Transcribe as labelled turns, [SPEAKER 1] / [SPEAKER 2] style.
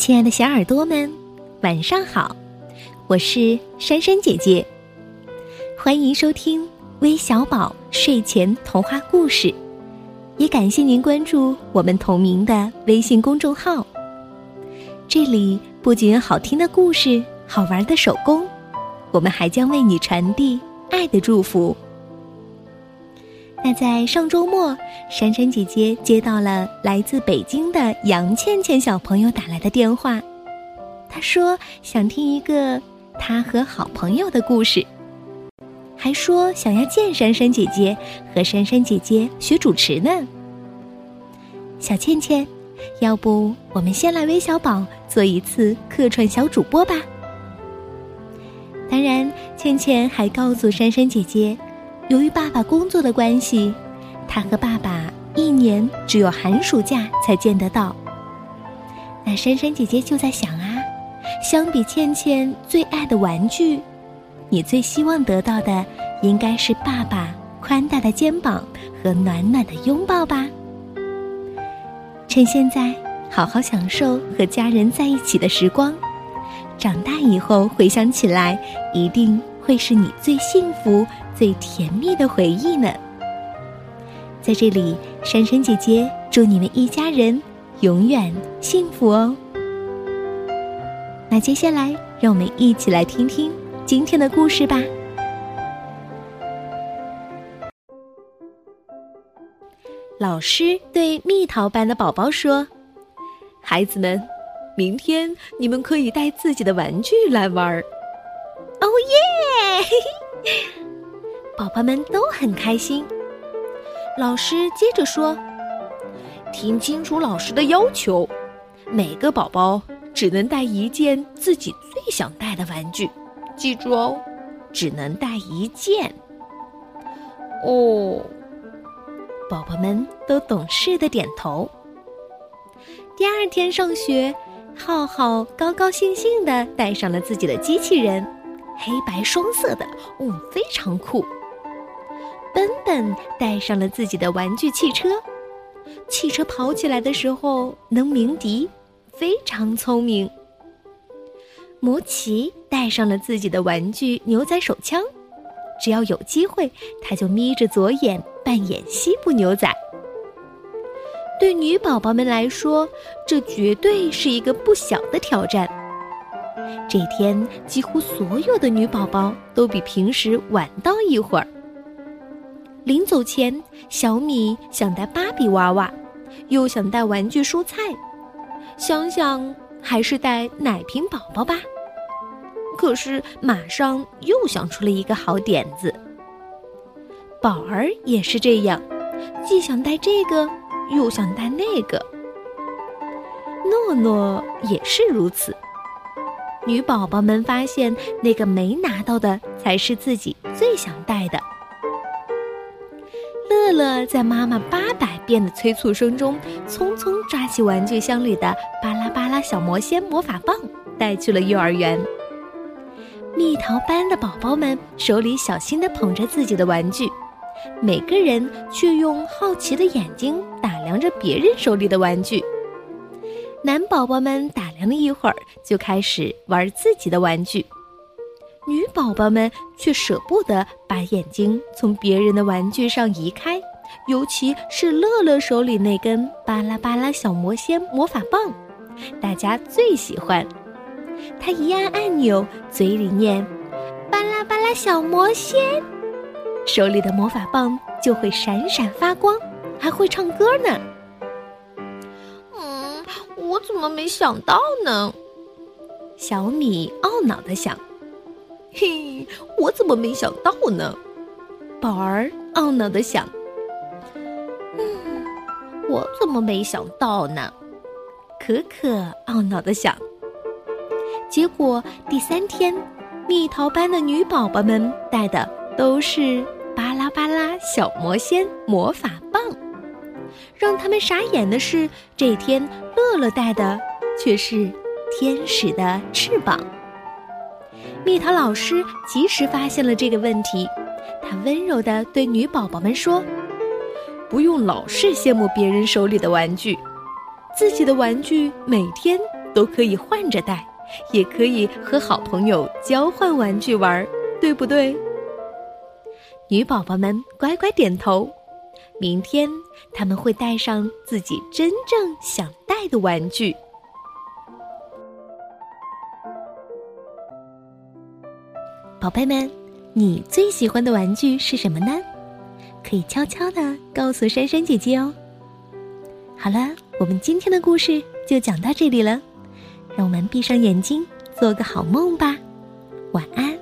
[SPEAKER 1] 亲爱的小耳朵们，晚上好！我是珊珊姐姐，欢迎收听微小宝睡前童话故事，也感谢您关注我们同名的微信公众号。这里不仅有好听的故事、好玩的手工，我们还将为你传递爱的祝福。那在上周末，珊珊姐姐接到了来自北京的杨倩倩小朋友打来的电话，她说想听一个她和好朋友的故事，还说想要见珊珊姐姐和珊珊姐姐学主持呢。小倩倩，要不我们先来微小宝做一次客串小主播吧？当然，倩倩还告诉珊珊姐姐。由于爸爸工作的关系，他和爸爸一年只有寒暑假才见得到。那珊珊姐姐就在想啊，相比倩倩最爱的玩具，你最希望得到的应该是爸爸宽大的肩膀和暖暖的拥抱吧。趁现在好好享受和家人在一起的时光，长大以后回想起来，一定会是你最幸福。最甜蜜的回忆呢，在这里，珊珊姐姐祝你们一家人永远幸福哦。那接下来，让我们一起来听听今天的故事吧。老师对蜜桃班的宝宝说：“孩子们，明天你们可以带自己的玩具来玩儿。”哦耶！宝宝们都很开心。老师接着说：“听清楚老师的要求，每个宝宝只能带一件自己最想带的玩具，记住哦，只能带一件。”哦，宝宝们都懂事的点头。第二天上学，浩浩高高兴兴的带上了自己的机器人，黑白双色的，哦，非常酷。笨笨带上了自己的玩具汽车，汽车跑起来的时候能鸣笛，非常聪明。摩奇带上了自己的玩具牛仔手枪，只要有机会，他就眯着左眼扮演西部牛仔。对女宝宝们来说，这绝对是一个不小的挑战。这天，几乎所有的女宝宝都比平时晚到一会儿。临走前，小米想带芭比娃娃，又想带玩具蔬菜，想想还是带奶瓶宝宝吧。可是马上又想出了一个好点子。宝儿也是这样，既想带这个，又想带那个。诺诺也是如此。女宝宝们发现，那个没拿到的才是自己最想带的。乐乐在妈妈八百遍的催促声中，匆匆抓起玩具箱里的巴拉巴拉小魔仙魔法棒，带去了幼儿园。蜜桃班的宝宝们手里小心地捧着自己的玩具，每个人却用好奇的眼睛打量着别人手里的玩具。男宝宝们打量了一会儿，就开始玩自己的玩具。女宝宝们却舍不得把眼睛从别人的玩具上移开，尤其是乐乐手里那根巴拉巴拉小魔仙魔法棒，大家最喜欢。他一按按钮，嘴里念“巴拉巴拉小魔仙”，手里的魔法棒就会闪闪发光，还会唱歌呢。
[SPEAKER 2] 嗯，我怎么没想到呢？
[SPEAKER 1] 小米懊恼地想。
[SPEAKER 2] 嘿，我怎么没想到呢？
[SPEAKER 1] 宝儿懊恼的想。
[SPEAKER 2] 嗯，我怎么没想到呢？
[SPEAKER 1] 可可懊恼的想。结果第三天，蜜桃班的女宝宝们带的都是巴拉巴拉小魔仙魔法棒。让他们傻眼的是，这天乐乐带的却是天使的翅膀。蜜桃老师及时发现了这个问题，他温柔地对女宝宝们说：“不用老是羡慕别人手里的玩具，自己的玩具每天都可以换着带，也可以和好朋友交换玩具玩，对不对？女宝宝们乖乖点头。明天他们会带上自己真正想带的玩具。宝贝们，你最喜欢的玩具是什么呢？可以悄悄的告诉珊珊姐姐哦。好了，我们今天的故事就讲到这里了，让我们闭上眼睛，做个好梦吧，晚安。